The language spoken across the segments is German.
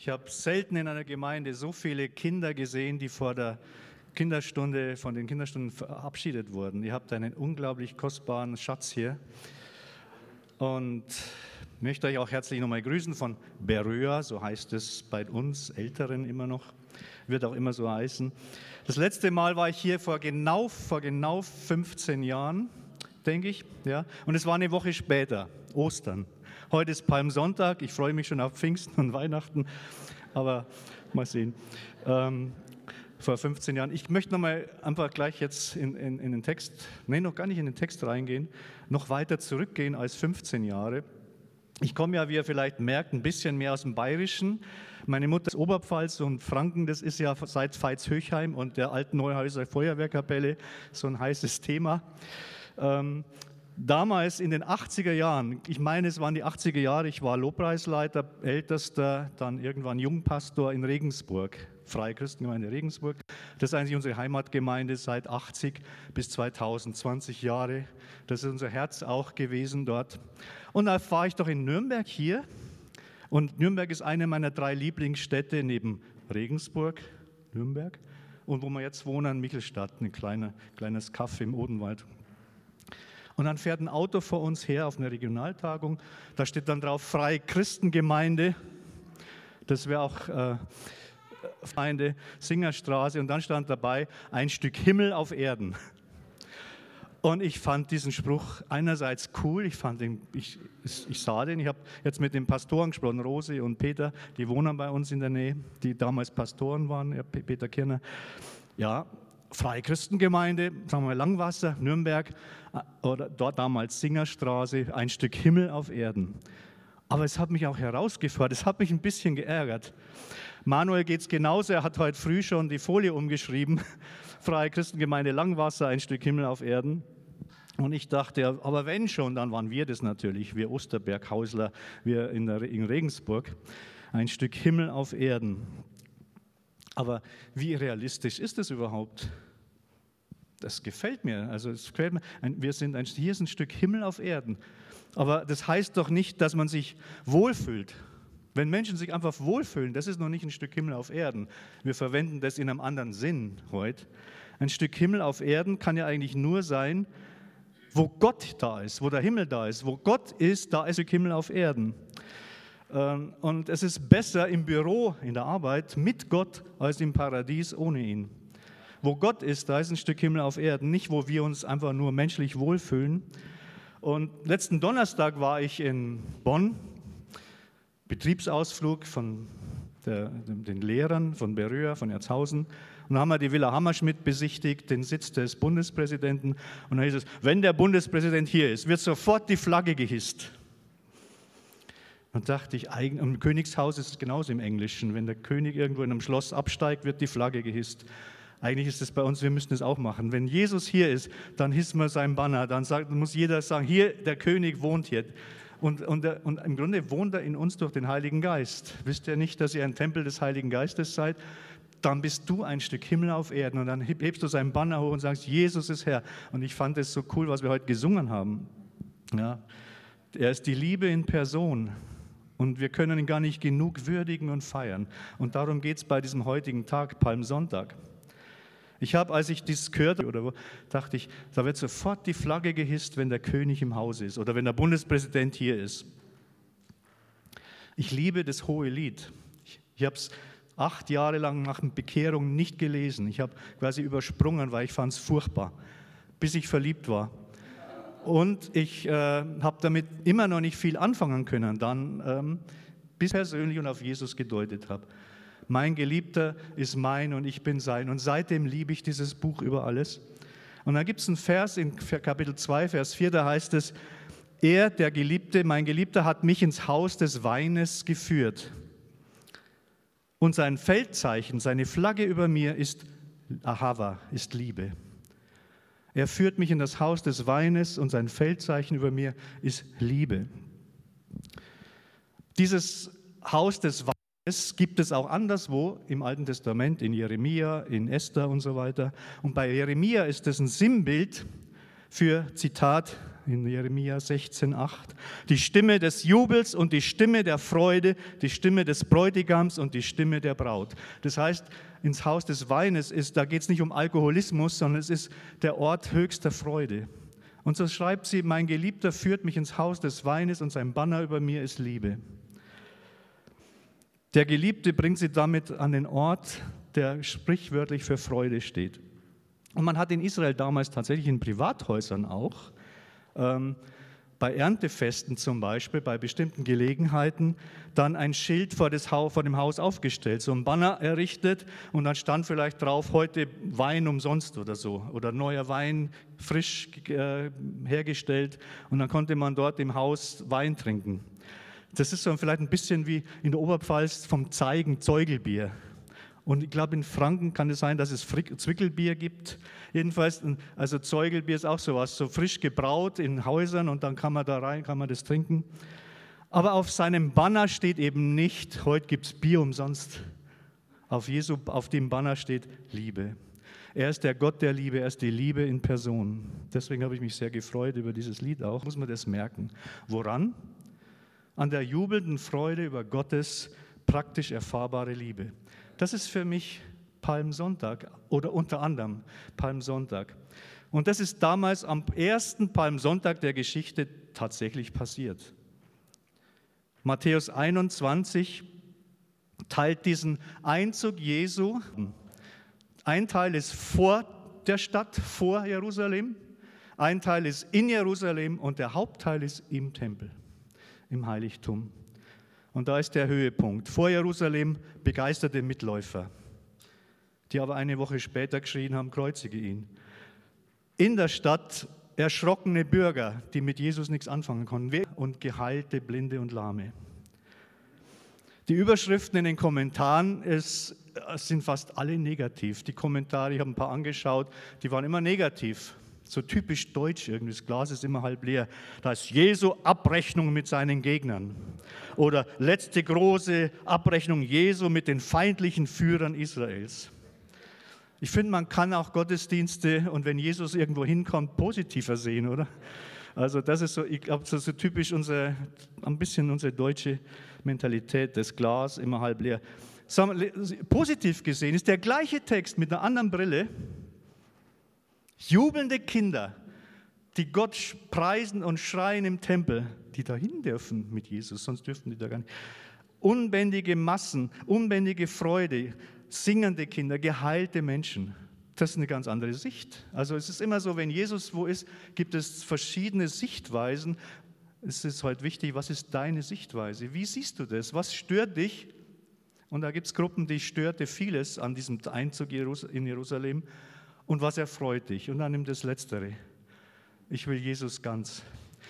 Ich habe selten in einer Gemeinde so viele Kinder gesehen, die vor der Kinderstunde, von den Kinderstunden verabschiedet wurden. Ihr habt einen unglaublich kostbaren Schatz hier. Und ich möchte euch auch herzlich nochmal grüßen von Beröa, so heißt es bei uns Älteren immer noch, wird auch immer so heißen. Das letzte Mal war ich hier vor genau, vor genau 15 Jahren, denke ich, ja, und es war eine Woche später, Ostern. Heute ist Palmsonntag. Ich freue mich schon auf Pfingsten und Weihnachten. Aber mal sehen. Ähm, vor 15 Jahren. Ich möchte nochmal einfach gleich jetzt in, in, in den Text, nein, noch gar nicht in den Text reingehen, noch weiter zurückgehen als 15 Jahre. Ich komme ja, wie ihr vielleicht merkt, ein bisschen mehr aus dem Bayerischen. Meine Mutter ist Oberpfalz und Franken, das ist ja seit Veitshöchheim und der alten Neuhäuser Feuerwehrkapelle so ein heißes Thema. Ähm, damals in den 80er Jahren, ich meine, es waren die 80er Jahre, ich war Lobpreisleiter, ältester, dann irgendwann Jungpastor in Regensburg, Freie Christengemeinde Regensburg. Das ist eigentlich unsere Heimatgemeinde seit 80 bis 2020 Jahre. Das ist unser Herz auch gewesen dort. Und da war ich doch in Nürnberg hier. Und Nürnberg ist eine meiner drei Lieblingsstädte neben Regensburg, Nürnberg. Und wo wir jetzt wohnen, Michelstadt, ein kleiner, kleines Kaff im Odenwald. Und dann fährt ein Auto vor uns her auf einer Regionaltagung. Da steht dann drauf Freie Christengemeinde. Das wäre auch äh, Feinde, Singerstraße. Und dann stand dabei ein Stück Himmel auf Erden. Und ich fand diesen Spruch einerseits cool, ich, fand den, ich, ich sah den, ich habe jetzt mit den Pastoren gesprochen, Rose und Peter, die wohnen bei uns in der Nähe, die damals Pastoren waren, Peter Kirner. Ja, Freie Christengemeinde, sagen wir Langwasser, Nürnberg äh, oder dort damals Singerstraße, ein Stück Himmel auf Erden. Aber es hat mich auch herausgefordert, es hat mich ein bisschen geärgert. Manuel geht es genauso, er hat heute früh schon die Folie umgeschrieben. Freie Christengemeinde Langwasser, ein Stück Himmel auf Erden. Und ich dachte, aber wenn schon, dann waren wir das natürlich, wir Osterberghausler, wir in, der, in Regensburg. Ein Stück Himmel auf Erden. Aber wie realistisch ist das überhaupt? Das gefällt mir. Also es gefällt mir. Wir sind ein, hier ist ein Stück Himmel auf Erden. Aber das heißt doch nicht, dass man sich wohlfühlt. Wenn Menschen sich einfach wohlfühlen, das ist noch nicht ein Stück Himmel auf Erden. Wir verwenden das in einem anderen Sinn heute. Ein Stück Himmel auf Erden kann ja eigentlich nur sein, wo Gott da ist, wo der Himmel da ist. Wo Gott ist, da ist ein Stück Himmel auf Erden. Ähm, und es ist besser im Büro, in der Arbeit mit Gott, als im Paradies ohne ihn. Wo Gott ist, da ist ein Stück Himmel auf Erden, nicht wo wir uns einfach nur menschlich wohlfühlen. Und letzten Donnerstag war ich in Bonn, Betriebsausflug von der, den Lehrern von Berühr, von Erzhausen. Und dann haben wir die Villa Hammerschmidt besichtigt, den Sitz des Bundespräsidenten. Und dann hieß es, wenn der Bundespräsident hier ist, wird sofort die Flagge gehisst. Und dachte ich, im Königshaus ist es genauso im Englischen. Wenn der König irgendwo in einem Schloss absteigt, wird die Flagge gehisst. Eigentlich ist es bei uns, wir müssen es auch machen. Wenn Jesus hier ist, dann hissen wir sein Banner. Dann sagt, muss jeder sagen, hier, der König wohnt hier. Und, und, und im Grunde wohnt er in uns durch den Heiligen Geist. Wisst ihr nicht, dass ihr ein Tempel des Heiligen Geistes seid? Dann bist du ein Stück Himmel auf Erden und dann hebst du sein Banner hoch und sagst, Jesus ist Herr. Und ich fand es so cool, was wir heute gesungen haben. Ja, er ist die Liebe in Person. Und wir können ihn gar nicht genug würdigen und feiern. Und darum geht es bei diesem heutigen Tag, Palmsonntag. Ich habe, als ich dies gehört oder dachte ich, da wird sofort die Flagge gehisst, wenn der König im Haus ist oder wenn der Bundespräsident hier ist. Ich liebe das hohe Lied. Ich, ich habe es acht Jahre lang nach Bekehrung nicht gelesen. Ich habe quasi übersprungen, weil ich fand es furchtbar, bis ich verliebt war. Und ich äh, habe damit immer noch nicht viel anfangen können, dann ähm, bis persönlich und auf Jesus gedeutet habe. Mein Geliebter ist mein und ich bin sein. Und seitdem liebe ich dieses Buch über alles. Und dann gibt es einen Vers in Kapitel 2, Vers 4, da heißt es, er, der Geliebte, mein Geliebter, hat mich ins Haus des Weines geführt. Und sein Feldzeichen, seine Flagge über mir ist Ahava, ist Liebe. Er führt mich in das Haus des Weines und sein Feldzeichen über mir ist Liebe. Dieses Haus des Weines gibt es auch anderswo im Alten Testament, in Jeremia, in Esther und so weiter. Und bei Jeremia ist es ein Sinnbild für, Zitat, in Jeremia 16,8. Die Stimme des Jubels und die Stimme der Freude, die Stimme des Bräutigams und die Stimme der Braut. Das heißt, ins Haus des Weines ist, da geht es nicht um Alkoholismus, sondern es ist der Ort höchster Freude. Und so schreibt sie, mein Geliebter führt mich ins Haus des Weines und sein Banner über mir ist Liebe. Der Geliebte bringt sie damit an den Ort, der sprichwörtlich für Freude steht. Und man hat in Israel damals tatsächlich in Privathäusern auch, ähm, bei Erntefesten zum Beispiel, bei bestimmten Gelegenheiten, dann ein Schild vor, das Haus, vor dem Haus aufgestellt, so ein Banner errichtet und dann stand vielleicht drauf, heute Wein umsonst oder so oder neuer Wein frisch äh, hergestellt und dann konnte man dort im Haus Wein trinken. Das ist so vielleicht ein bisschen wie in der Oberpfalz vom Zeigen Zeugelbier. Und ich glaube, in Franken kann es sein, dass es Zwickelbier gibt. Jedenfalls, also Zeugelbier ist auch sowas, so frisch gebraut in Häusern und dann kann man da rein, kann man das trinken. Aber auf seinem Banner steht eben nicht, heute gibt es Bier umsonst. Auf Jesu, auf dem Banner steht Liebe. Er ist der Gott der Liebe, er ist die Liebe in Person. Deswegen habe ich mich sehr gefreut über dieses Lied auch. Muss man das merken. Woran? An der jubelnden Freude über Gottes praktisch erfahrbare Liebe. Das ist für mich Palmsonntag oder unter anderem Palmsonntag. Und das ist damals am ersten Palmsonntag der Geschichte tatsächlich passiert. Matthäus 21 teilt diesen Einzug Jesu. Ein Teil ist vor der Stadt, vor Jerusalem, ein Teil ist in Jerusalem und der Hauptteil ist im Tempel, im Heiligtum. Und da ist der Höhepunkt. Vor Jerusalem begeisterte Mitläufer, die aber eine Woche später geschrien haben, kreuzige ihn. In der Stadt erschrockene Bürger, die mit Jesus nichts anfangen konnten, und geheilte Blinde und Lahme. Die Überschriften in den Kommentaren ist, sind fast alle negativ. Die Kommentare, ich habe ein paar angeschaut, die waren immer negativ so typisch deutsch irgendwie, das Glas ist immer halb leer. Da ist Jesu Abrechnung mit seinen Gegnern. Oder letzte große Abrechnung Jesu mit den feindlichen Führern Israels. Ich finde, man kann auch Gottesdienste und wenn Jesus irgendwo hinkommt, positiver sehen, oder? Also das ist so, ich glaube, das ist so typisch unsere, ein bisschen unsere deutsche Mentalität, das Glas immer halb leer. Positiv gesehen ist der gleiche Text mit einer anderen Brille, Jubelnde Kinder, die Gott preisen und schreien im Tempel, die dahin dürfen mit Jesus, sonst dürften die da gar nicht. Unbändige Massen, unbändige Freude, singende Kinder, geheilte Menschen. Das ist eine ganz andere Sicht. Also es ist immer so, wenn Jesus wo ist, gibt es verschiedene Sichtweisen. Es ist heute wichtig, was ist deine Sichtweise? Wie siehst du das? Was stört dich? Und da gibt es Gruppen, die störte vieles an diesem Einzug in Jerusalem und was erfreut dich? Und dann nimm das Letztere. Ich will Jesus ganz.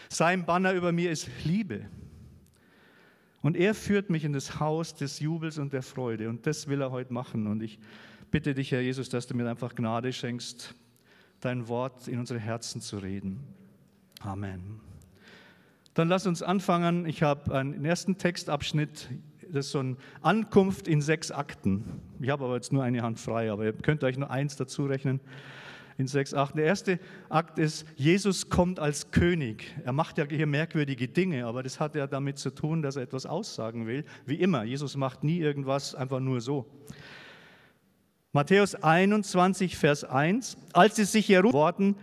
Sein Banner über mir ist Liebe. Und er führt mich in das Haus des Jubels und der Freude. Und das will er heute machen. Und ich bitte dich, Herr Jesus, dass du mir einfach Gnade schenkst, dein Wort in unsere Herzen zu reden. Amen. Dann lass uns anfangen. Ich habe einen ersten Textabschnitt, das ist so eine Ankunft in sechs Akten. Ich habe aber jetzt nur eine Hand frei, aber ihr könnt euch nur eins dazu rechnen. In sechs Akten. Der erste Akt ist, Jesus kommt als König. Er macht ja hier merkwürdige Dinge, aber das hat ja damit zu tun, dass er etwas aussagen will. Wie immer, Jesus macht nie irgendwas einfach nur so. Matthäus 21, Vers 1. Als sie sich hier worten,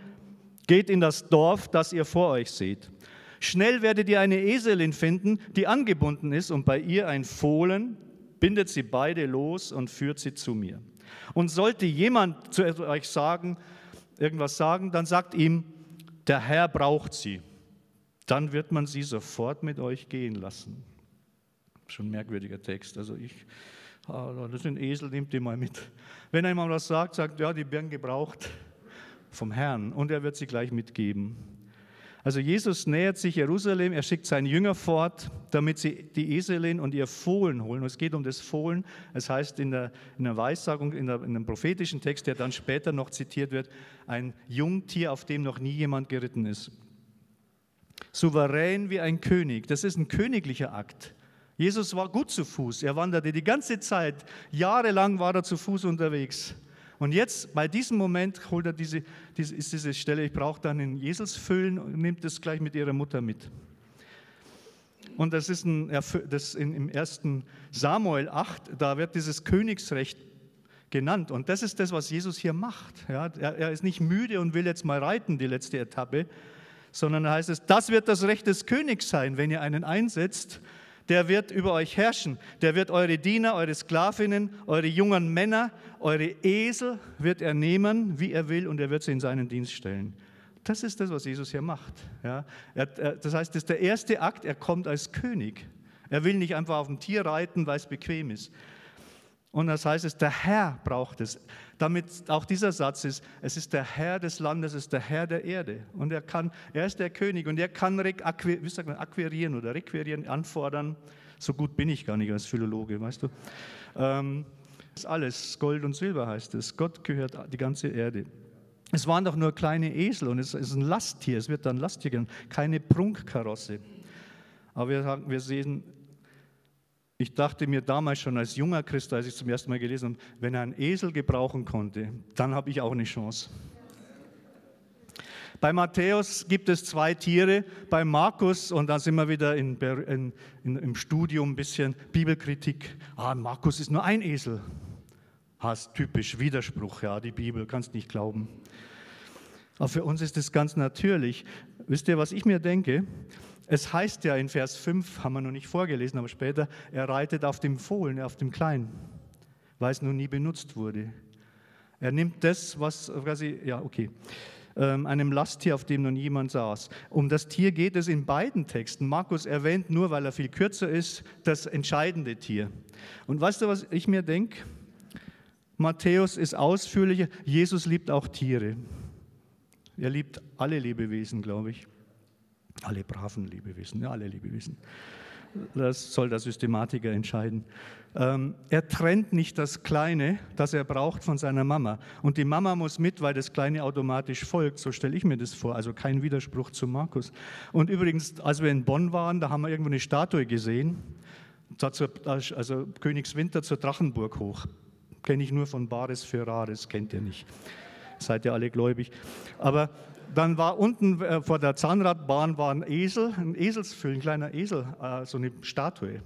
geht in das Dorf, das ihr vor euch seht. Schnell werdet ihr eine Eselin finden, die angebunden ist und bei ihr ein Fohlen, bindet sie beide los und führt sie zu mir. Und sollte jemand zu euch sagen, irgendwas sagen, dann sagt ihm, der Herr braucht sie. Dann wird man sie sofort mit euch gehen lassen. Schon ein merkwürdiger Text. Also ich, ah, das sind Esel, nehmt die mal mit. Wenn jemand was sagt, sagt, ja, die werden gebraucht vom Herrn und er wird sie gleich mitgeben. Also Jesus nähert sich Jerusalem, er schickt seinen Jünger fort, damit sie die Eselin und ihr Fohlen holen. Und es geht um das Fohlen. Es heißt in der, in der Weissagung, in, der, in einem prophetischen Text, der dann später noch zitiert wird, ein Jungtier, auf dem noch nie jemand geritten ist. Souverän wie ein König. Das ist ein königlicher Akt. Jesus war gut zu Fuß. Er wanderte die ganze Zeit. Jahrelang war er zu Fuß unterwegs. Und jetzt, bei diesem Moment, holt er diese, diese, ist diese Stelle, ich brauche dann einen Eselsfüllen und nimmt das gleich mit ihrer Mutter mit. Und das ist ein, das in, im ersten Samuel 8, da wird dieses Königsrecht genannt. Und das ist das, was Jesus hier macht. Ja, er, er ist nicht müde und will jetzt mal reiten, die letzte Etappe, sondern da heißt es, das wird das Recht des Königs sein, wenn ihr einen einsetzt der wird über euch herrschen. Der wird eure Diener, eure Sklavinnen, eure jungen Männer, eure Esel wird er nehmen, wie er will, und er wird sie in seinen Dienst stellen. Das ist das, was Jesus hier macht. Ja, er, das heißt, das ist der erste Akt, er kommt als König. Er will nicht einfach auf dem Tier reiten, weil es bequem ist. Und das heißt es, der Herr braucht es. Damit auch dieser Satz ist, es ist der Herr des Landes, es ist der Herr der Erde. Und er kann, er ist der König und er kann akquirieren oder requirieren, anfordern. So gut bin ich gar nicht als Philologe, weißt du. Ähm, das ist alles, Gold und Silber heißt es. Gott gehört die ganze Erde. Es waren doch nur kleine Esel und es ist ein Lasttier, es wird dann Lasttier genannt, keine Prunkkarosse. Aber wir, wir sehen, ich dachte mir damals schon als junger Christ, als ich zum ersten Mal gelesen habe, wenn er einen Esel gebrauchen konnte, dann habe ich auch eine Chance. Bei Matthäus gibt es zwei Tiere, bei Markus, und da sind wir wieder in, in, in, im Studium ein bisschen Bibelkritik. Ah, Markus ist nur ein Esel. Hast typisch Widerspruch, ja, die Bibel, kannst nicht glauben. Aber für uns ist es ganz natürlich. Wisst ihr, was ich mir denke? Es heißt ja in Vers 5, haben wir noch nicht vorgelesen, aber später, er reitet auf dem Fohlen, auf dem Kleinen, weil es noch nie benutzt wurde. Er nimmt das, was quasi, ja, okay, ähm, einem Lasttier, auf dem noch niemand saß. Um das Tier geht es in beiden Texten. Markus erwähnt nur, weil er viel kürzer ist, das entscheidende Tier. Und weißt du, was ich mir denke? Matthäus ist ausführlicher. Jesus liebt auch Tiere. Er liebt alle Lebewesen, glaube ich. Alle braven Lebewesen, ja, alle Lebewesen. Das soll der Systematiker entscheiden. Ähm, er trennt nicht das Kleine, das er braucht, von seiner Mama. Und die Mama muss mit, weil das Kleine automatisch folgt. So stelle ich mir das vor. Also kein Widerspruch zu Markus. Und übrigens, als wir in Bonn waren, da haben wir irgendwo eine Statue gesehen. Also Königswinter zur Drachenburg hoch. Kenne ich nur von Bares für Rares, kennt ihr nicht. Seid ihr alle gläubig. Aber dann war unten äh, vor der Zahnradbahn war ein Esel, ein Eselsfüllen, ein kleiner Esel, äh, so eine Statue.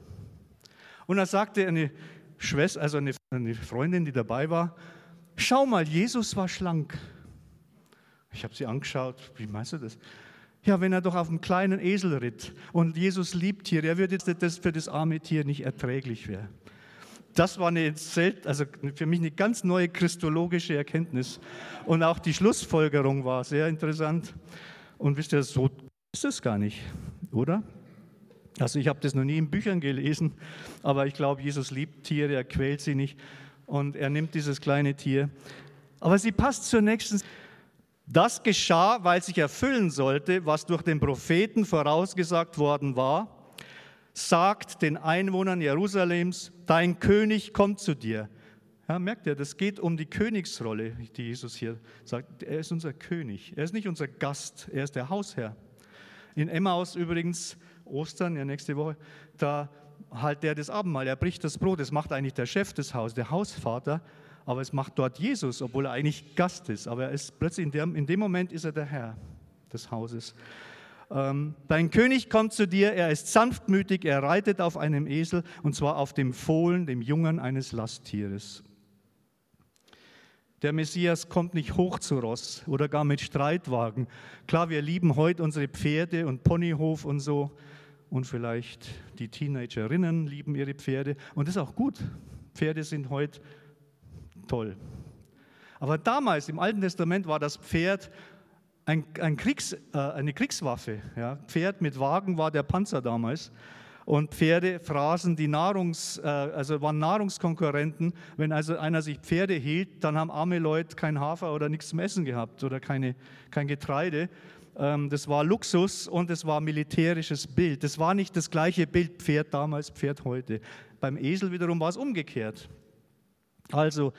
Und da sagte eine Schwester, also eine, eine Freundin, die dabei war, schau mal, Jesus war schlank. Ich habe sie angeschaut, wie meinst du das? Ja, wenn er doch auf einem kleinen Esel ritt und Jesus liebt Tiere, er würde das für das arme Tier nicht erträglich werden das war eine, also für mich eine ganz neue christologische Erkenntnis. Und auch die Schlussfolgerung war sehr interessant. Und wisst ihr, so ist es gar nicht, oder? Also ich habe das noch nie in Büchern gelesen, aber ich glaube, Jesus liebt Tiere, er quält sie nicht und er nimmt dieses kleine Tier. Aber sie passt zur nächsten. Das geschah, weil sich erfüllen sollte, was durch den Propheten vorausgesagt worden war sagt den Einwohnern Jerusalems, dein König kommt zu dir. Ja, merkt ihr, das geht um die Königsrolle, die Jesus hier sagt. Er ist unser König. Er ist nicht unser Gast, er ist der Hausherr. In Emmaus übrigens, Ostern, ja nächste Woche, da halt der das Abendmahl, er bricht das Brot, das macht eigentlich der Chef des Hauses, der Hausvater, aber es macht dort Jesus, obwohl er eigentlich Gast ist. Aber er ist plötzlich in dem, in dem Moment ist er der Herr des Hauses. Ähm, dein König kommt zu dir, er ist sanftmütig, er reitet auf einem Esel und zwar auf dem Fohlen, dem Jungen eines Lasttieres. Der Messias kommt nicht hoch zu Ross oder gar mit Streitwagen. Klar, wir lieben heute unsere Pferde und Ponyhof und so. Und vielleicht die Teenagerinnen lieben ihre Pferde. Und das ist auch gut. Pferde sind heute toll. Aber damals im Alten Testament war das Pferd ein, ein Kriegs, äh, eine Kriegswaffe. Ja. Pferd mit Wagen war der Panzer damals. Und Pferde fraßen die Nahrungs, äh, also waren Nahrungskonkurrenten. Wenn also einer sich Pferde hielt, dann haben arme Leute kein Hafer oder nichts zum Essen gehabt oder keine, kein Getreide. Ähm, das war Luxus und es war militärisches Bild. Das war nicht das gleiche Bild Pferd damals, Pferd heute. Beim Esel wiederum war es umgekehrt. Also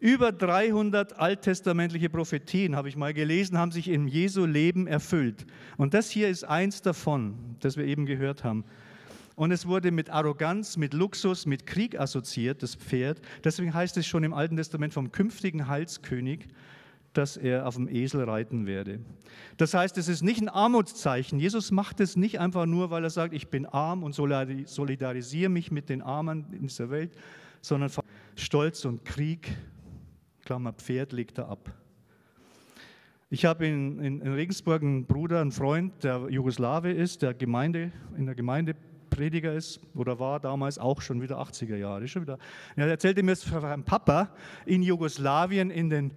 über 300 alttestamentliche Prophetien, habe ich mal gelesen, haben sich in Jesu Leben erfüllt. Und das hier ist eins davon, das wir eben gehört haben. Und es wurde mit Arroganz, mit Luxus, mit Krieg assoziiert, das Pferd. Deswegen heißt es schon im Alten Testament vom künftigen Heilskönig, dass er auf dem Esel reiten werde. Das heißt, es ist nicht ein Armutszeichen. Jesus macht es nicht einfach nur, weil er sagt, ich bin arm und solidarisiere mich mit den Armen in dieser Welt, sondern Stolz und Krieg, Klammer Pferd, legt er ab. Ich habe in, in, in Regensburg einen Bruder, einen Freund, der Jugoslawe ist, der Gemeinde, in der Gemeinde Prediger ist oder war damals auch schon wieder 80er Jahre. Schon wieder. Er erzählte mir von seinem Papa in Jugoslawien in den,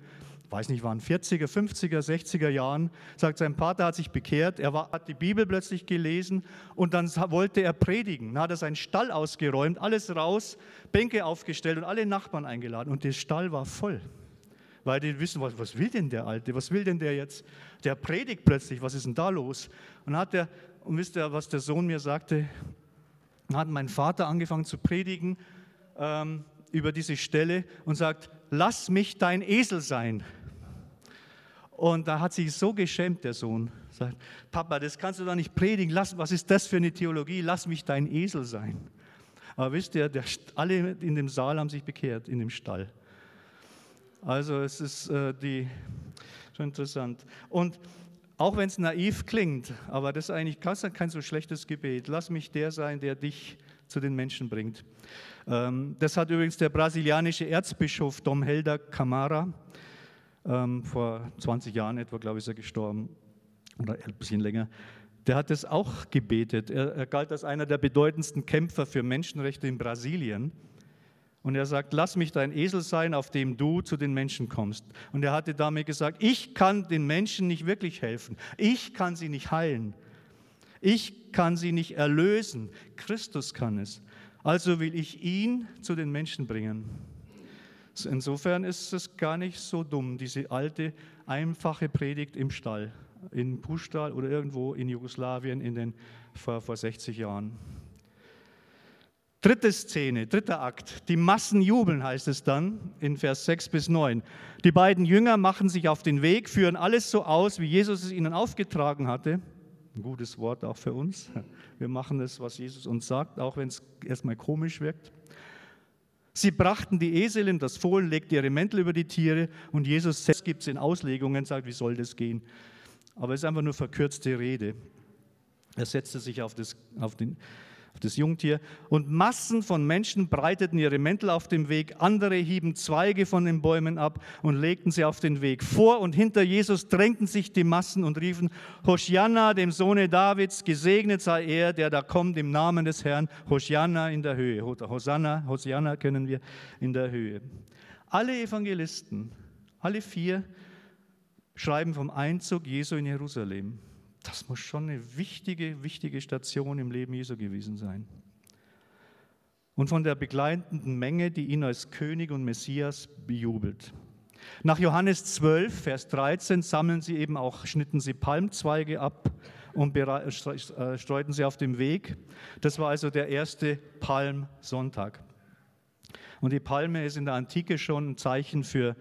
weiß nicht, waren 40er, 50er, 60er Jahren, sagt, sein Vater hat sich bekehrt, er war, hat die Bibel plötzlich gelesen und dann wollte er predigen. Dann hat er seinen Stall ausgeräumt, alles raus, Bänke aufgestellt und alle Nachbarn eingeladen und der Stall war voll weil die wissen, was, was will denn der Alte, was will denn der jetzt? Der predigt plötzlich, was ist denn da los? Und hat der, und wisst ihr, was der Sohn mir sagte? Dann hat mein Vater angefangen zu predigen ähm, über diese Stelle und sagt, lass mich dein Esel sein. Und da hat sich so geschämt, der Sohn. Sagt, Papa, das kannst du doch nicht predigen. Lass, was ist das für eine Theologie? Lass mich dein Esel sein. Aber wisst ihr, der, alle in dem Saal haben sich bekehrt, in dem Stall. Also es ist äh, die, schon interessant. Und auch wenn es naiv klingt, aber das ist eigentlich kein so schlechtes Gebet. Lass mich der sein, der dich zu den Menschen bringt. Ähm, das hat übrigens der brasilianische Erzbischof Dom Helder Camara, ähm, vor 20 Jahren etwa, glaube ich, ist er gestorben, oder ein bisschen länger. Der hat das auch gebetet. Er, er galt als einer der bedeutendsten Kämpfer für Menschenrechte in Brasilien. Und er sagt, lass mich dein Esel sein, auf dem du zu den Menschen kommst. Und er hatte damit gesagt, ich kann den Menschen nicht wirklich helfen. Ich kann sie nicht heilen. Ich kann sie nicht erlösen. Christus kann es. Also will ich ihn zu den Menschen bringen. Insofern ist es gar nicht so dumm, diese alte, einfache Predigt im Stall, in Puschtal oder irgendwo in Jugoslawien in den, vor, vor 60 Jahren. Dritte Szene, dritter Akt. Die Massen jubeln, heißt es dann in Vers 6 bis 9. Die beiden Jünger machen sich auf den Weg, führen alles so aus, wie Jesus es ihnen aufgetragen hatte. Ein gutes Wort auch für uns. Wir machen das, was Jesus uns sagt, auch wenn es erstmal komisch wirkt. Sie brachten die Esel in das Fohlen, legten ihre Mäntel über die Tiere und Jesus selbst gibt es in Auslegungen, sagt, wie soll das gehen? Aber es ist einfach nur verkürzte Rede. Er setzte sich auf, das, auf den das Jungtier. Und Massen von Menschen breiteten ihre Mäntel auf dem Weg, andere hieben Zweige von den Bäumen ab und legten sie auf den Weg. Vor und hinter Jesus drängten sich die Massen und riefen, Hosianna, dem Sohne Davids, gesegnet sei er, der da kommt im Namen des Herrn, Hosianna in der Höhe. Hosanna, Hosianna können wir in der Höhe. Alle Evangelisten, alle vier, schreiben vom Einzug Jesu in Jerusalem. Das muss schon eine wichtige, wichtige Station im Leben Jesu gewesen sein. Und von der begleitenden Menge, die ihn als König und Messias bejubelt. Nach Johannes 12, Vers 13 sammeln sie eben auch, schnitten sie Palmzweige ab und äh, streuten sie auf dem Weg. Das war also der erste Palmsonntag. Und die Palme ist in der Antike schon ein Zeichen für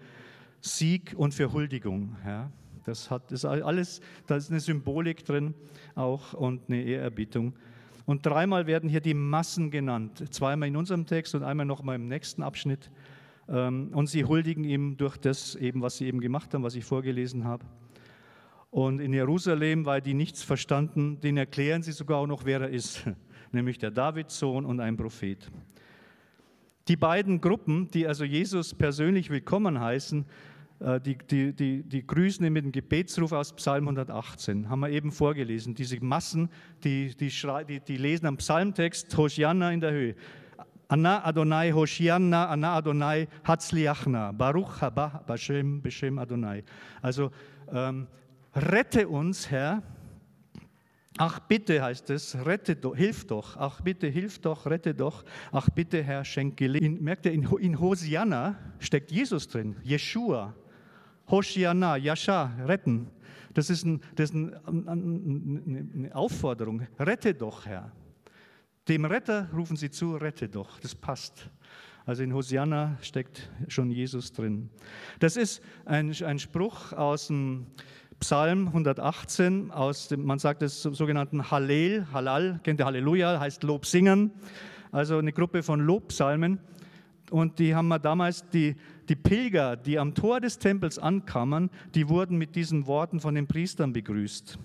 Sieg und für Huldigung. Ja. Das hat das alles, da ist eine Symbolik drin auch und eine Ehrerbietung. Und dreimal werden hier die Massen genannt, zweimal in unserem Text und einmal noch mal im nächsten Abschnitt. Ähm, und sie huldigen ihm durch das eben, was sie eben gemacht haben, was ich vorgelesen habe. Und in Jerusalem, weil die nichts verstanden, den erklären sie sogar auch noch, wer er ist, nämlich der Davidssohn und ein Prophet. Die beiden Gruppen, die also Jesus persönlich willkommen heißen, die, die, die, die grüßen mit dem Gebetsruf aus Psalm 118, haben wir eben vorgelesen. Diese Massen, die, die, die, die lesen am Psalmtext Hosianna in der Höhe. Anna Adonai Hoshianna, Anna Adonai Hatzliachna, Baruch haba Bashem Beshem Adonai. Also ähm, rette uns, Herr. Ach bitte heißt es, rette doch, hilf doch. Ach bitte, hilf doch, rette doch. Ach bitte, Herr, schenke. Merkt ihr, in, in Hosianna steckt Jesus drin, Jeshua. Hoshiana, Yasha, retten. Das ist, ein, das ist ein, eine Aufforderung. Rette doch, Herr. Dem Retter rufen sie zu, rette doch. Das passt. Also in Hosianna steckt schon Jesus drin. Das ist ein, ein Spruch aus dem Psalm 118 aus dem, man sagt es sogenannten Hallel, Halal, kennt ihr Halleluja, heißt Lob singen, also eine Gruppe von Lobpsalmen. Und die haben wir damals, die, die Pilger, die am Tor des Tempels ankamen, die wurden mit diesen Worten von den Priestern begrüßt.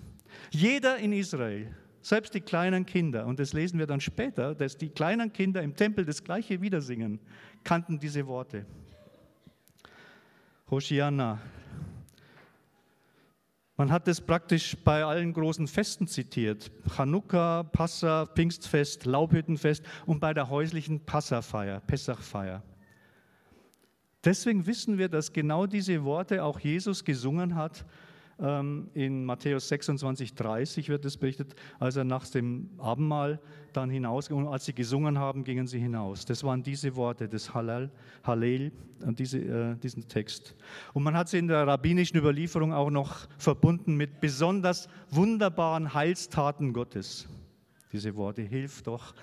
Jeder in Israel, selbst die kleinen Kinder, und das lesen wir dann später, dass die kleinen Kinder im Tempel das gleiche Wiedersingen, kannten diese Worte. Hoshiana. Man hat es praktisch bei allen großen Festen zitiert. Chanukka, Passa, Pfingstfest, Laubhüttenfest und bei der häuslichen Passafeier, Pessachfeier. Deswegen wissen wir, dass genau diese Worte auch Jesus gesungen hat ähm, in Matthäus 26, 30 wird es berichtet, als er nach dem Abendmahl dann hinaus, und als sie gesungen haben, gingen sie hinaus. Das waren diese Worte des Hallel, Hallel diese, äh, diesen Text. Und man hat sie in der rabbinischen Überlieferung auch noch verbunden mit besonders wunderbaren Heilstaten Gottes. Diese Worte, hilf doch,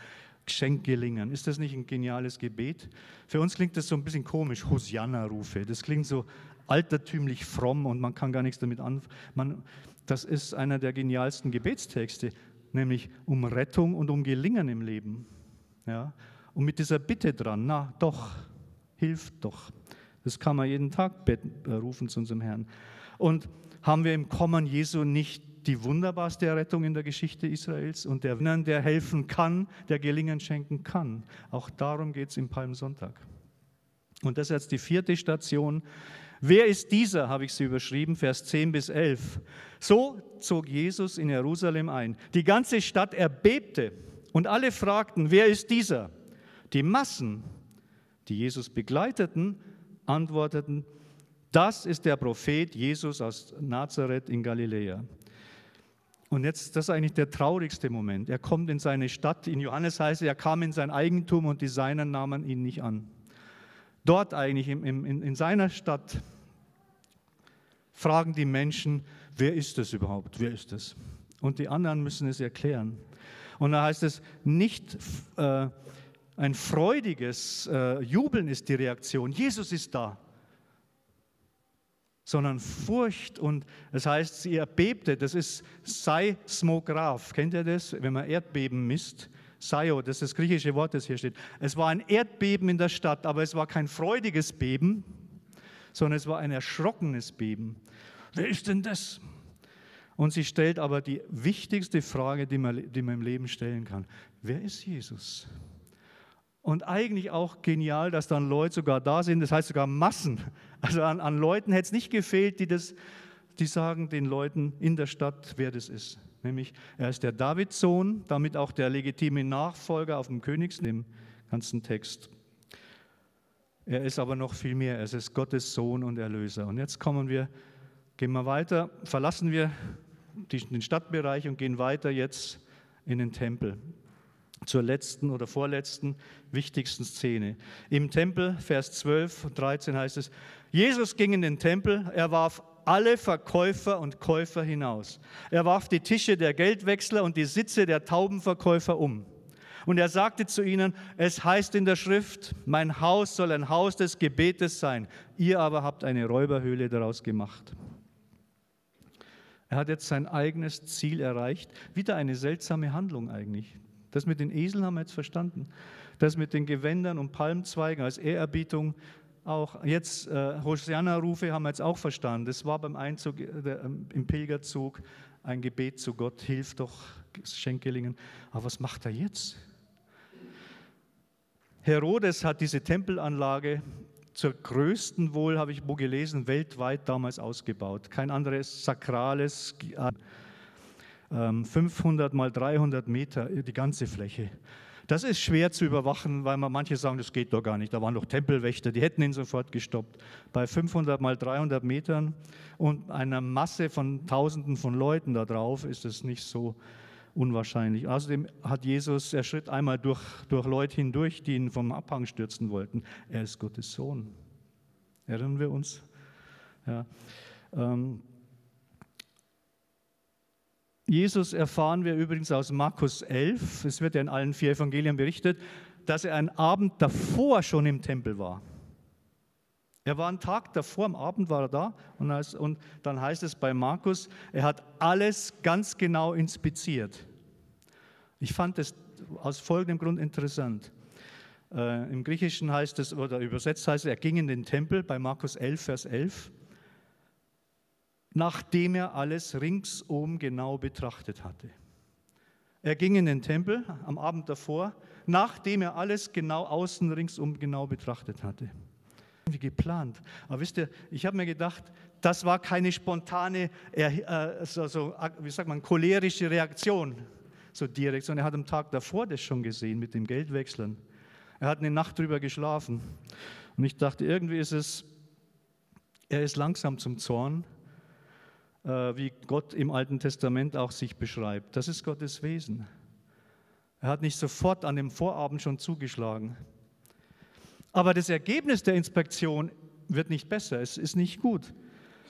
Geschenk gelingen. Ist das nicht ein geniales Gebet? Für uns klingt das so ein bisschen komisch, Hosianna-Rufe. Das klingt so altertümlich fromm und man kann gar nichts damit anfangen. Das ist einer der genialsten Gebetstexte, nämlich um Rettung und um Gelingen im Leben. Ja? Und mit dieser Bitte dran, na doch, hilft doch. Das kann man jeden Tag äh, rufen zu unserem Herrn. Und haben wir im Kommen Jesu nicht die wunderbarste Errettung in der Geschichte Israels und der, der helfen kann, der Gelingen schenken kann. Auch darum geht es im Palmsonntag. Und das ist jetzt die vierte Station Wer ist dieser, habe ich sie überschrieben, Vers 10 bis 11. So zog Jesus in Jerusalem ein. Die ganze Stadt erbebte und alle fragten, wer ist dieser? Die Massen, die Jesus begleiteten, antworteten, das ist der Prophet Jesus aus Nazareth in Galiläa. Und jetzt, das ist eigentlich der traurigste Moment. Er kommt in seine Stadt. In Johannes heißt es, er kam in sein Eigentum und die Seinen nahmen ihn nicht an dort eigentlich in, in, in seiner Stadt fragen die Menschen, wer ist das überhaupt? Wer ist das? Und die anderen müssen es erklären. Und da heißt es, nicht äh, ein freudiges äh, Jubeln ist die Reaktion, Jesus ist da, sondern Furcht und es heißt, sie erbebte, das ist Seismograph, kennt ihr das, wenn man Erdbeben misst? Saio, das ist das griechische Wort, das hier steht. Es war ein Erdbeben in der Stadt, aber es war kein freudiges Beben, sondern es war ein erschrockenes Beben. Wer ist denn das? Und sie stellt aber die wichtigste Frage, die man, die man im Leben stellen kann. Wer ist Jesus? Und eigentlich auch genial, dass dann Leute sogar da sind, das heißt sogar Massen. Also an, an Leuten hätte es nicht gefehlt, die, das, die sagen den Leuten in der Stadt, wer das ist nämlich er ist der Davidssohn, damit auch der legitime Nachfolger auf dem Königs im ganzen Text. Er ist aber noch viel mehr, er ist Gottes Sohn und Erlöser. Und jetzt kommen wir, gehen wir weiter, verlassen wir den Stadtbereich und gehen weiter jetzt in den Tempel zur letzten oder vorletzten wichtigsten Szene. Im Tempel, Vers 12 und 13 heißt es, Jesus ging in den Tempel, er warf alle Verkäufer und Käufer hinaus. Er warf die Tische der Geldwechsler und die Sitze der Taubenverkäufer um. Und er sagte zu ihnen, es heißt in der Schrift, mein Haus soll ein Haus des Gebetes sein, ihr aber habt eine Räuberhöhle daraus gemacht. Er hat jetzt sein eigenes Ziel erreicht. Wieder eine seltsame Handlung eigentlich. Das mit den Eseln haben wir jetzt verstanden. Das mit den Gewändern und Palmzweigen als Ehrerbietung auch jetzt äh, Hosianna-Rufe haben wir jetzt auch verstanden. Das war beim Einzug äh, der, ähm, im Pilgerzug ein Gebet zu Gott, hilf doch, Schenkelingen. Aber was macht er jetzt? Herodes hat diese Tempelanlage zur größten wohl, habe ich wo gelesen, weltweit damals ausgebaut. Kein anderes sakrales, 500 äh, mal 300 Meter, die ganze Fläche. Das ist schwer zu überwachen, weil man manche sagen, das geht doch gar nicht. Da waren doch Tempelwächter, die hätten ihn sofort gestoppt. Bei 500 mal 300 Metern und einer Masse von Tausenden von Leuten da drauf ist es nicht so unwahrscheinlich. Außerdem hat Jesus, er schritt einmal durch, durch Leute hindurch, die ihn vom Abhang stürzen wollten. Er ist Gottes Sohn. Erinnern wir uns? Ja. Ähm, Jesus erfahren wir übrigens aus Markus 11, es wird ja in allen vier Evangelien berichtet, dass er einen Abend davor schon im Tempel war. Er war einen Tag davor, am Abend war er da und, dann heißt es bei Markus, er hat alles ganz genau inspiziert. Ich fand es aus folgendem Grund interessant. Äh, Im Griechischen heißt es, oder übersetzt heißt es, er ging in den Tempel bei Markus 11, Vers 11, nachdem er alles ringsum genau betrachtet hatte. Er ging in den Tempel am Abend davor, nachdem er alles genau außen ringsum genau betrachtet hatte. Wie geplant. Aber wisst ihr, ich habe mir gedacht, das war keine spontane, äh, so, so, wie sagt man, cholerische Reaktion, so direkt, sondern er hat am Tag davor das schon gesehen mit dem Geldwechseln. Er hat eine Nacht drüber geschlafen. Und ich dachte, irgendwie ist es, er ist langsam zum Zorn, wie Gott im Alten Testament auch sich beschreibt. Das ist Gottes Wesen. Er hat nicht sofort an dem Vorabend schon zugeschlagen. Aber das Ergebnis der Inspektion wird nicht besser, es ist nicht gut.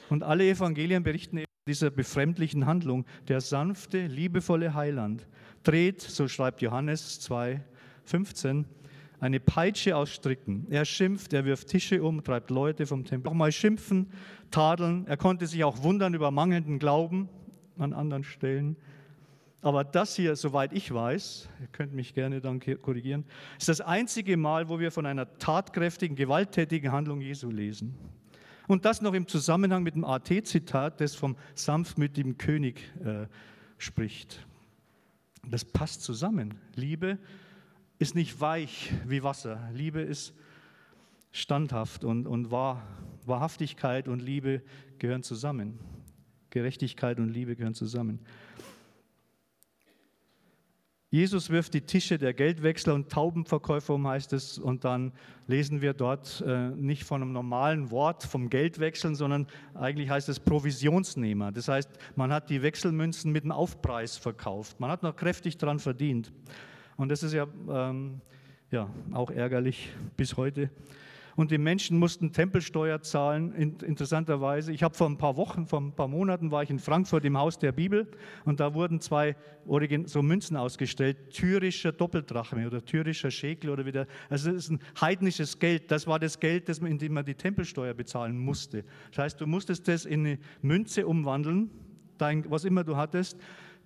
Und alle Evangelien berichten eben dieser befremdlichen Handlung. Der sanfte, liebevolle Heiland dreht, so schreibt Johannes 2, 15, eine Peitsche aus Stricken. Er schimpft, er wirft Tische um, treibt Leute vom Tempel. Auch mal schimpfen, tadeln. Er konnte sich auch wundern über mangelnden Glauben an anderen Stellen. Aber das hier, soweit ich weiß, ihr könnt mich gerne dann korrigieren, ist das einzige Mal, wo wir von einer tatkräftigen, gewalttätigen Handlung Jesu lesen. Und das noch im Zusammenhang mit dem AT-Zitat, das vom sanftmütigen König äh, spricht. Das passt zusammen. Liebe ist nicht weich wie Wasser. Liebe ist standhaft und, und wahr, Wahrhaftigkeit und Liebe gehören zusammen. Gerechtigkeit und Liebe gehören zusammen. Jesus wirft die Tische der Geldwechsler und Taubenverkäufer um, heißt es, und dann lesen wir dort äh, nicht von einem normalen Wort vom Geldwechseln, sondern eigentlich heißt es Provisionsnehmer. Das heißt, man hat die Wechselmünzen mit einem Aufpreis verkauft. Man hat noch kräftig daran verdient. Und das ist ja, ähm, ja auch ärgerlich bis heute. Und die Menschen mussten Tempelsteuer zahlen, interessanterweise. Ich habe vor ein paar Wochen, vor ein paar Monaten war ich in Frankfurt im Haus der Bibel und da wurden zwei Origin so Münzen ausgestellt, tyrischer Doppeldrachme oder tyrischer Schekel oder wieder. Also das ist ein heidnisches Geld. Das war das Geld, das man, in dem man die Tempelsteuer bezahlen musste. Das heißt, du musstest das in eine Münze umwandeln, dein, was immer du hattest,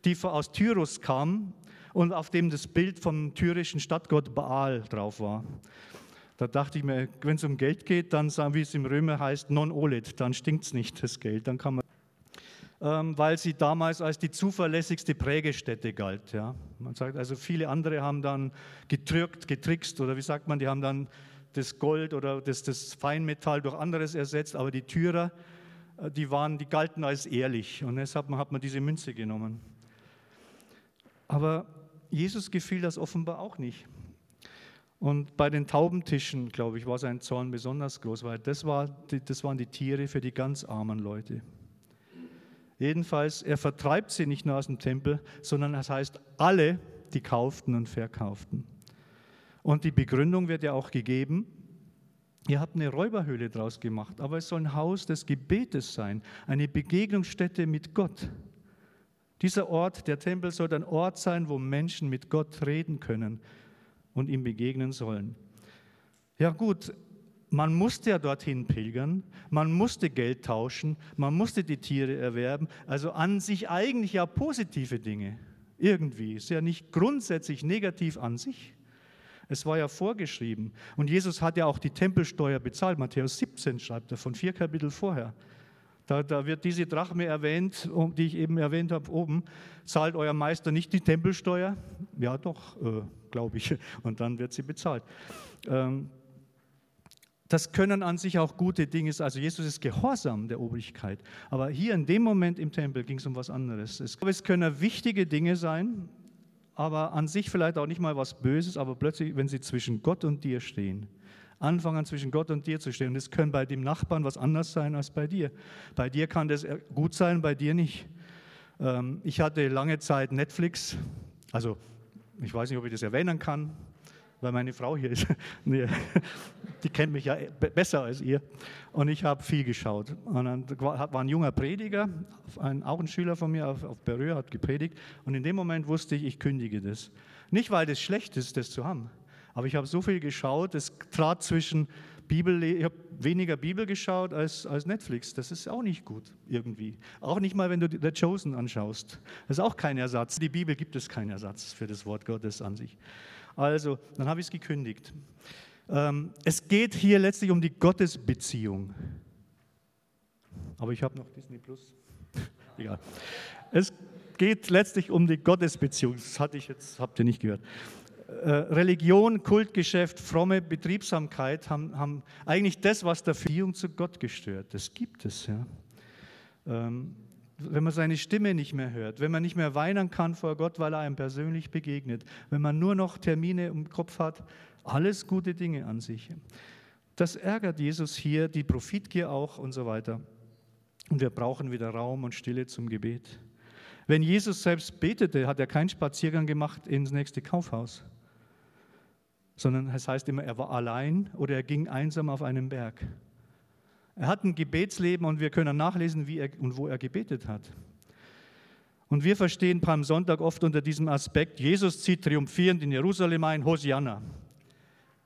die aus Tyrus kam und auf dem das Bild vom tyrischen Stadtgott Baal drauf war. Da dachte ich mir, wenn es um Geld geht, dann wie es im Römer heißt, non olet, dann stinkt es nicht, das Geld. Dann kann man, ähm, weil sie damals als die zuverlässigste Prägestätte galt. Ja. Man sagt also, viele andere haben dann getrückt, getrickst oder wie sagt man, die haben dann das Gold oder das, das Feinmetall durch anderes ersetzt, aber die Türer, äh, die waren, die galten als ehrlich und deshalb hat man diese Münze genommen. Aber Jesus gefiel das offenbar auch nicht. Und bei den Taubentischen, glaube ich, war sein Zorn besonders groß, weil das, war das waren die Tiere für die ganz armen Leute. Jedenfalls, er vertreibt sie nicht nur aus dem Tempel, sondern das heißt alle, die kauften und verkauften. Und die Begründung wird ja auch gegeben, ihr habt eine Räuberhöhle draus gemacht, aber es soll ein Haus des Gebetes sein, eine Begegnungsstätte mit Gott. Dieser Ort, der Tempel, soll ein Ort sein, wo Menschen mit Gott reden können und ihm begegnen sollen. Ja gut, man musste ja dorthin pilgern, man musste Geld tauschen, man musste die Tiere erwerben, also an sich eigentlich ja positive Dinge. Irgendwie, ist ja nicht grundsätzlich negativ an sich. Es war ja vorgeschrieben. Und Jesus hat ja auch die Tempelsteuer bezahlt. Matthäus 17 schreibt er, von vier Kapitel vorher. Da, da, wird diese Drachme erwähnt, die ich eben erwähnt habe oben. Zahlt euer Meister nicht die Tempelsteuer? Ja, doch, äh, glaube ich. Und dann wird sie bezahlt. Ähm, das können an sich auch gute Dinge sein. Also Jesus ist gehorsam der Obrigkeit. Aber hier in dem Moment im Tempel ging es um was anderes. Es, es können wichtige Dinge sein, aber an sich vielleicht auch nicht mal was Böses, aber plötzlich, wenn sie zwischen Gott und dir stehen, anfangen, zwischen Gott und dir zu stehen. Und es kann bei dem Nachbarn was anders sein als bei dir. Bei dir kann das gut sein, bei dir nicht. Ähm, ich hatte lange Zeit Netflix, also ich weiß nicht, ob ich das erwähnen kann, weil meine Frau hier ist. die kennt mich ja besser als ihr. Und ich habe viel geschaut. Und dann war ein junger Prediger, ein, auch ein Schüler von mir auf, auf Berühr, hat gepredigt. Und in dem Moment wusste ich, ich kündige das. Nicht, weil das schlecht ist, das zu haben, aber ich habe so viel geschaut, es trat zwischen Bibel, ich habe weniger Bibel geschaut als, als Netflix. Das ist auch nicht gut irgendwie. Auch nicht mal, wenn du The Chosen anschaust. Das ist auch kein Ersatz. Die Bibel gibt es keinen Ersatz für das Wort Gottes an sich. Also, dann habe ich es gekündigt. Ähm, es geht hier letztlich um die Gottesbeziehung. Aber ich habe noch Disney Plus. Egal. Es geht letztlich um die Gottesbeziehung. Das hatte ich jetzt, habt ihr nicht gehört. Äh, Religion, Kultgeschäft, fromme Betriebsamkeit haben, haben, eigentlich das, was der Beziehung zu Gott gestört. Das gibt es, ja. Ähm, wenn man seine Stimme nicht mehr hört, wenn man nicht mehr weinen kann vor Gott, weil er einem persönlich begegnet, wenn man nur noch Termine im Kopf hat, alles gute Dinge an sich. Das ärgert Jesus hier, die Profitgier auch und so weiter. Und wir brauchen wieder Raum und Stille zum Gebet. Wenn Jesus selbst betete, hat er keinen Spaziergang gemacht ins nächste Kaufhaus, sondern es heißt immer, er war allein oder er ging einsam auf einen Berg. Er hat ein Gebetsleben und wir können nachlesen, wie er und wo er gebetet hat. Und wir verstehen Palmsonntag oft unter diesem Aspekt, Jesus zieht triumphierend in Jerusalem ein, Hosianna.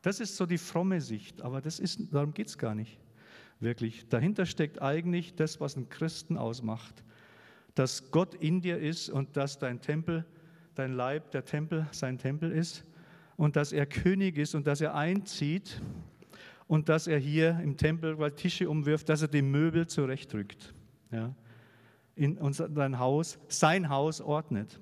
Das ist so die fromme Sicht, aber das ist, darum geht es gar nicht wirklich. Dahinter steckt eigentlich das, was einen Christen ausmacht. Dass Gott in dir ist und dass dein Tempel, dein Leib, der Tempel, sein Tempel ist und dass er König ist und dass er einzieht und dass er hier im Tempel weil Tische umwirft, dass er die Möbel zurechtrückt. Ja, in dein Haus, sein Haus ordnet.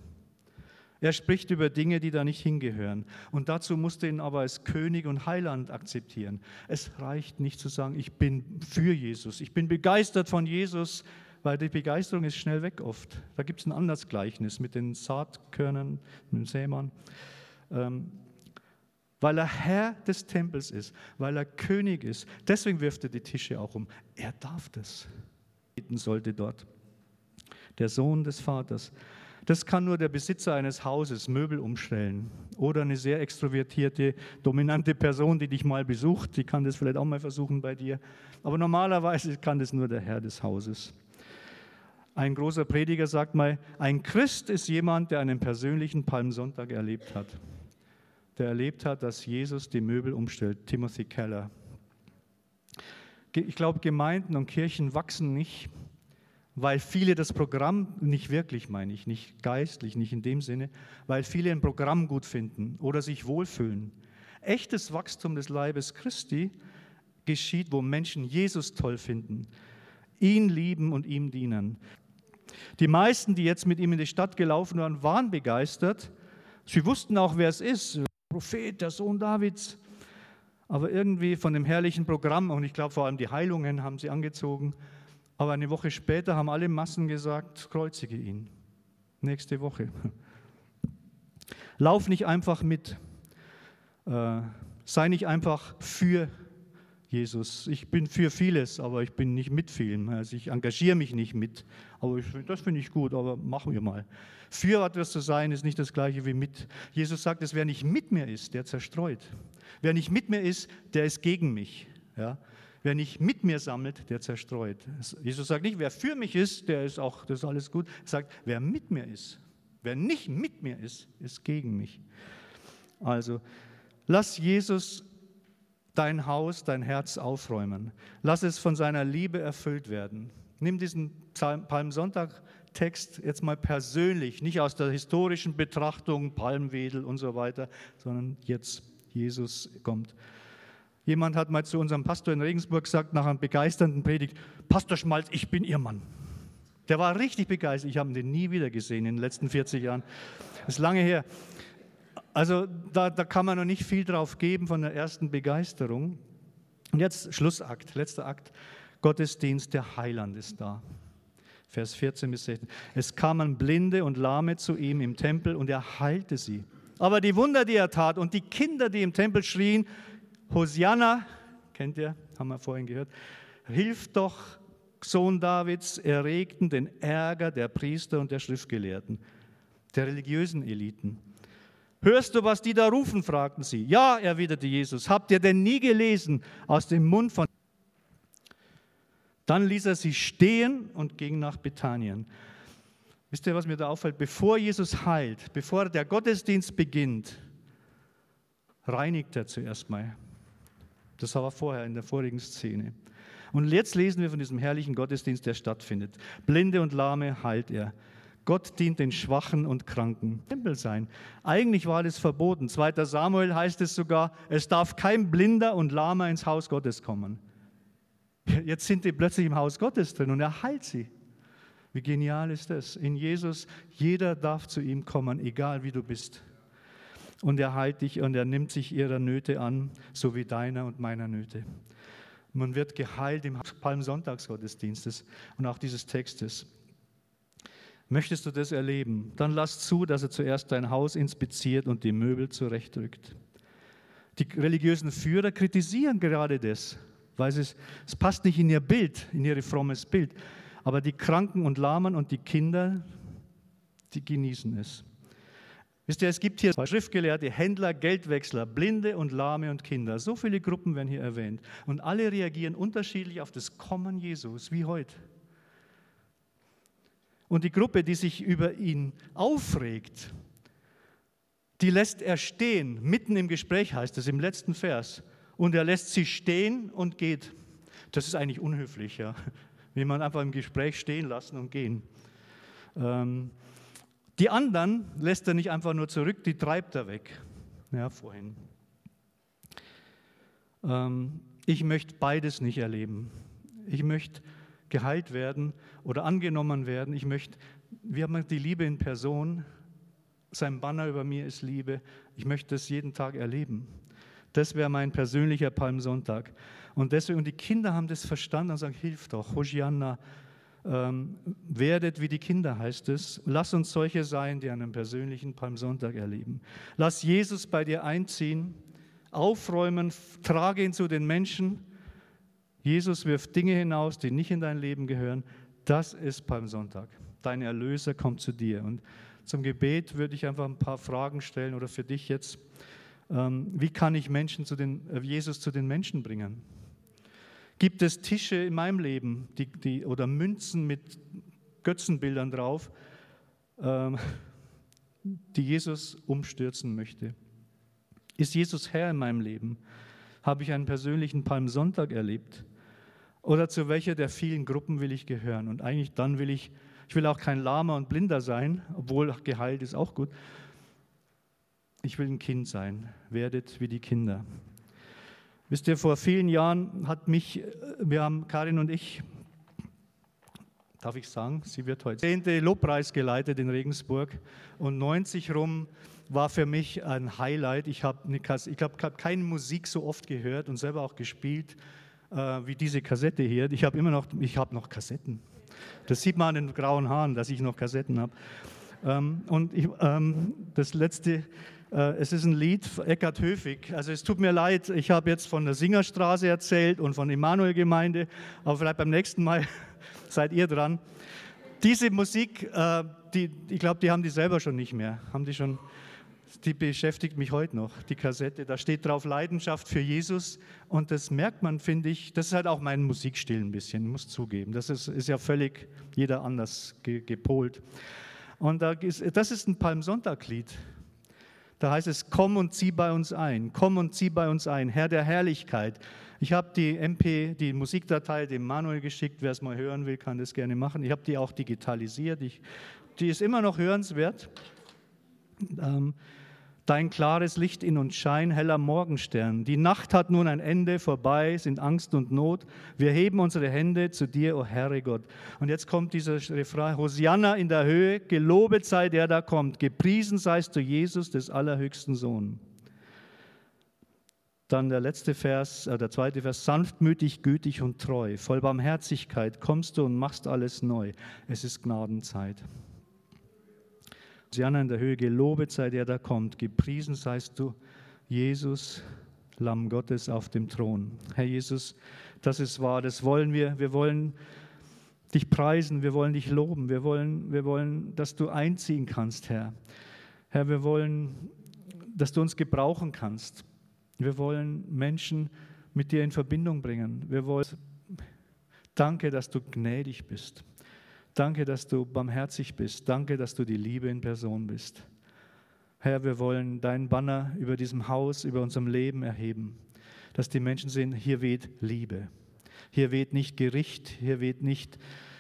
Er spricht über Dinge, die da nicht hingehören. Und dazu musst du ihn aber als König und Heiland akzeptieren. Es reicht nicht zu sagen, ich bin für Jesus, ich bin begeistert von Jesus, weil die Begeisterung ist schnell weg oft. Da gibt es ein anderes Gleichnis mit den Saatkörnern, mit dem Sämann. Ähm, weil er Herr des Tempels ist, weil er König ist. Deswegen wirft er die Tische auch um. Er darf das. Sollte dort. Der Sohn des Vaters. Das kann nur der Besitzer eines Hauses, Möbel umstellen oder eine sehr extrovertierte, dominante Person, die dich mal besucht, die kann das vielleicht auch mal versuchen bei dir. Aber normalerweise kann das nur der Herr des Hauses. Ein großer Prediger sagt mal, ein Christ ist jemand, der einen persönlichen Palmsonntag erlebt hat. Der erlebt hat, dass Jesus die Möbel umstellt. Timothy Keller. Ich glaube, Gemeinden und Kirchen wachsen nicht, weil viele das Programm nicht wirklich, meine ich, nicht geistlich, nicht in dem Sinne, weil viele ein Programm gut finden oder sich wohlfühlen. Echtes Wachstum des Leibes Christi geschieht, wo Menschen Jesus toll finden, ihn lieben und ihm dienen. Die meisten, die jetzt mit ihm in die Stadt gelaufen waren, waren begeistert. Sie wussten auch, wer es ist, Prophet, der Sohn Davids. Aber irgendwie von dem herrlichen Programm, und ich glaube vor allem die Heilungen haben sie angezogen, aber eine Woche später haben alle Massen gesagt, kreuzige ihn. Nächste Woche. Lauf nicht einfach mit. Äh, sei nicht einfach für Jesus. Ich bin für vieles, aber ich bin nicht mit vielen. Also ich engagiere mich nicht mit. Aber ich, das finde ich gut, aber machen wir mal. Für etwas zu sein, ist nicht das gleiche wie mit. Jesus sagt, dass wer nicht mit mir ist, der zerstreut. Wer nicht mit mir ist, der ist gegen mich. Ja? Wer nicht mit mir sammelt, der zerstreut. Jesus sagt nicht, wer für mich ist, der ist auch, das ist alles gut. Er sagt, wer mit mir ist. Wer nicht mit mir ist, ist gegen mich. Also, lass Jesus dein Haus, dein Herz aufräumen. Lass es von seiner Liebe erfüllt werden. Nimm diesen Palmsonntag-Text jetzt mal persönlich, nicht aus der historischen Betrachtung, Palmwedel und so weiter, sondern jetzt Jesus kommt. Jemand hat mal zu unserem Pastor in Regensburg gesagt, nach einer begeisternden Predigt, Pastor Schmalz, ich bin Ihr Mann. Der war richtig begeistert. Ich habe ihn nie wieder gesehen in den letzten 40 Jahren. Das ist lange her. Also da, da kann man noch nicht viel drauf geben von der ersten Begeisterung. Und jetzt Schlussakt, letzter Akt. Gottesdienst, der Heiland ist da. Vers 14 bis 16. Es kamen Blinde und Lahme zu ihm im Tempel und er heilte sie. Aber die Wunder, die er tat und die Kinder, die im Tempel schrien, Hosianna, kennt ihr, haben wir vorhin gehört, hilf doch, Sohn Davids, erregten den Ärger der Priester und der Schriftgelehrten, der religiösen Eliten. Hörst du, was die da rufen? fragten sie. Ja, erwiderte Jesus. Habt ihr denn nie gelesen aus dem Mund von. Dann ließ er sie stehen und ging nach Bethanien. Wisst ihr, was mir da auffällt? Bevor Jesus heilt, bevor der Gottesdienst beginnt, reinigt er zuerst mal. Das war vorher in der vorigen Szene. Und jetzt lesen wir von diesem herrlichen Gottesdienst, der stattfindet. Blinde und Lahme heilt er. Gott dient den Schwachen und Kranken. Tempel sein. Eigentlich war das verboten. 2. Samuel heißt es sogar, es darf kein Blinder und Lahmer ins Haus Gottes kommen. Jetzt sind die plötzlich im Haus Gottes drin und er heilt sie. Wie genial ist das? In Jesus, jeder darf zu ihm kommen, egal wie du bist. Und er heilt dich und er nimmt sich ihrer Nöte an, so wie deiner und meiner Nöte. Man wird geheilt im Palmsonntagsgottesdienstes und auch dieses Textes. Möchtest du das erleben? Dann lass zu, dass er zuerst dein Haus inspiziert und die Möbel zurechtrückt. Die religiösen Führer kritisieren gerade das, weil es, es passt nicht in ihr Bild, in ihr frommes Bild. Aber die Kranken und Lahmen und die Kinder, die genießen es. Wisst ihr, es gibt hier Schriftgelehrte, Händler, Geldwechsler, Blinde und Lahme und Kinder. So viele Gruppen werden hier erwähnt. Und alle reagieren unterschiedlich auf das Kommen Jesus, wie heute. Und die Gruppe, die sich über ihn aufregt, die lässt er stehen, mitten im Gespräch heißt es im letzten Vers. Und er lässt sie stehen und geht. Das ist eigentlich unhöflich, ja. Wie man einfach im Gespräch stehen lassen und gehen. Ähm, die anderen lässt er nicht einfach nur zurück, die treibt er weg. Ja, vorhin. Ähm, ich möchte beides nicht erleben. Ich möchte geheilt werden oder angenommen werden. Ich möchte, wir haben die Liebe in Person. Sein Banner über mir ist Liebe. Ich möchte das jeden Tag erleben. Das wäre mein persönlicher Palmsonntag. Und deswegen, und die Kinder haben das verstanden und sagen, hilf doch, Hosianna, ähm, werdet wie die Kinder, heißt es. Lass uns solche sein, die einen persönlichen Palmsonntag erleben. Lass Jesus bei dir einziehen, aufräumen, trage ihn zu den Menschen Jesus wirft Dinge hinaus, die nicht in dein Leben gehören. Das ist Palmsonntag. Dein Erlöser kommt zu dir. Und zum Gebet würde ich einfach ein paar Fragen stellen oder für dich jetzt. Ähm, wie kann ich Menschen zu den, äh, Jesus zu den Menschen bringen? Gibt es Tische in meinem Leben die, die, oder Münzen mit Götzenbildern drauf, ähm, die Jesus umstürzen möchte? Ist Jesus Herr in meinem Leben? Habe ich einen persönlichen Palmsonntag erlebt? Oder zu welcher der vielen Gruppen will ich gehören? Und eigentlich dann will ich, ich will auch kein Lama und Blinder sein, obwohl geheilt ist auch gut. Ich will ein Kind sein. Werdet wie die Kinder. Wisst ihr, vor vielen Jahren hat mich, wir haben Karin und ich, darf ich sagen, sie wird heute zehnte Lobpreis geleitet in Regensburg und 90 rum war für mich ein Highlight. Ich habe ich habe keine Musik so oft gehört und selber auch gespielt äh, wie diese Kassette hier. Ich habe immer noch, ich habe noch Kassetten. Das sieht man an den grauen Haaren, dass ich noch Kassetten habe. Ähm, und ich, ähm, das letzte, äh, es ist ein Lied, Eckhard Höfig. Also es tut mir leid, ich habe jetzt von der Singerstraße erzählt und von Emanuel-Gemeinde, aber vielleicht beim nächsten Mal seid ihr dran. Diese Musik, äh, die, ich glaube, die haben die selber schon nicht mehr. Haben die schon die beschäftigt mich heute noch, die Kassette. Da steht drauf Leidenschaft für Jesus und das merkt man, finde ich, das ist halt auch mein Musikstil ein bisschen, muss zugeben. Das ist, ist ja völlig jeder anders ge, gepolt. Und da ist, das ist ein Palmsontaglied. Da heißt es, komm und zieh bei uns ein, komm und zieh bei uns ein, Herr der Herrlichkeit. Ich habe die MP, die Musikdatei dem Manuel geschickt, wer es mal hören will, kann das gerne machen. Ich habe die auch digitalisiert, ich, die ist immer noch hörenswert. Ähm, Dein klares Licht in uns Schein, heller Morgenstern. Die Nacht hat nun ein Ende, vorbei sind Angst und Not. Wir heben unsere Hände zu dir, o oh Herre Gott. Und jetzt kommt dieser Refrain, Hosianna in der Höhe, gelobet sei der da kommt, gepriesen seist du Jesus, des allerhöchsten Sohn. Dann der letzte Vers, äh, der zweite Vers, sanftmütig, gütig und treu, voll Barmherzigkeit kommst du und machst alles neu. Es ist Gnadenzeit. Hosianna in der Höhe, gelobet sei der, der kommt. Gepriesen seist du, Jesus, Lamm Gottes auf dem Thron. Herr Jesus, das ist wahr, das wollen wir. Wir wollen dich preisen, wir wollen dich loben, wir wollen, wir wollen, dass du einziehen kannst, Herr. Herr, wir wollen, dass du uns gebrauchen kannst. Wir wollen Menschen mit dir in Verbindung bringen. Wir wollen, danke, dass du gnädig bist. Danke, dass du barmherzig bist. Danke, dass du die Liebe in Person bist. Herr, wir wollen deinen Banner über diesem Haus, über unserem Leben erheben. dass die Menschen sehen, hier weht Liebe. Hier weht nicht Gericht, hier weht nicht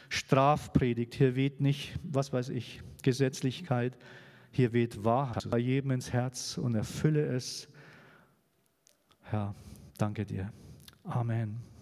Strafpredigt, hier weht nicht, was weiß ich, Gesetzlichkeit, hier weht Wahrheit bei jedem ins Herz und erfülle es. Herr, danke dir. Amen.